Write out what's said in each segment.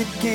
again.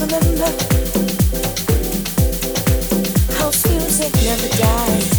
remember house music never dies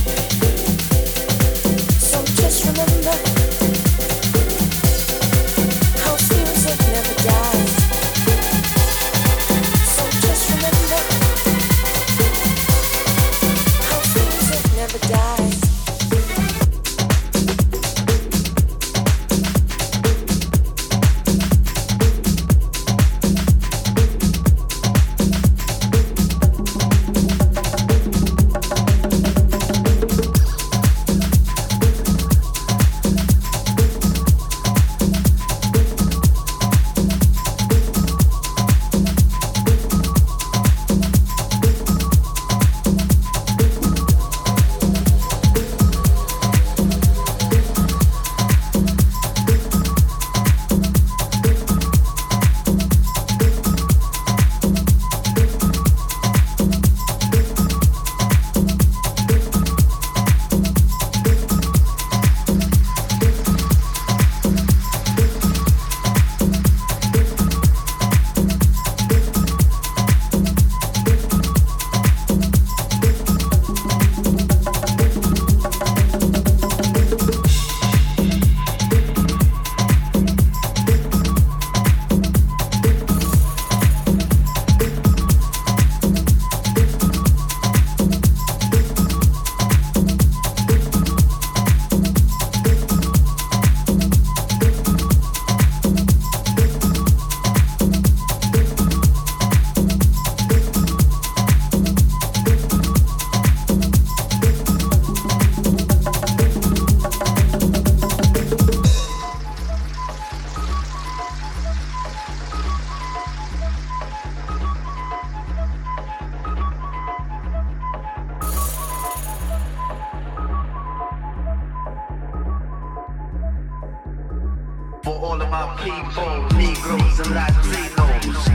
Negroes and Latinos.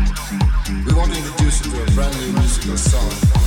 We want to introduce you to a brand new musical song.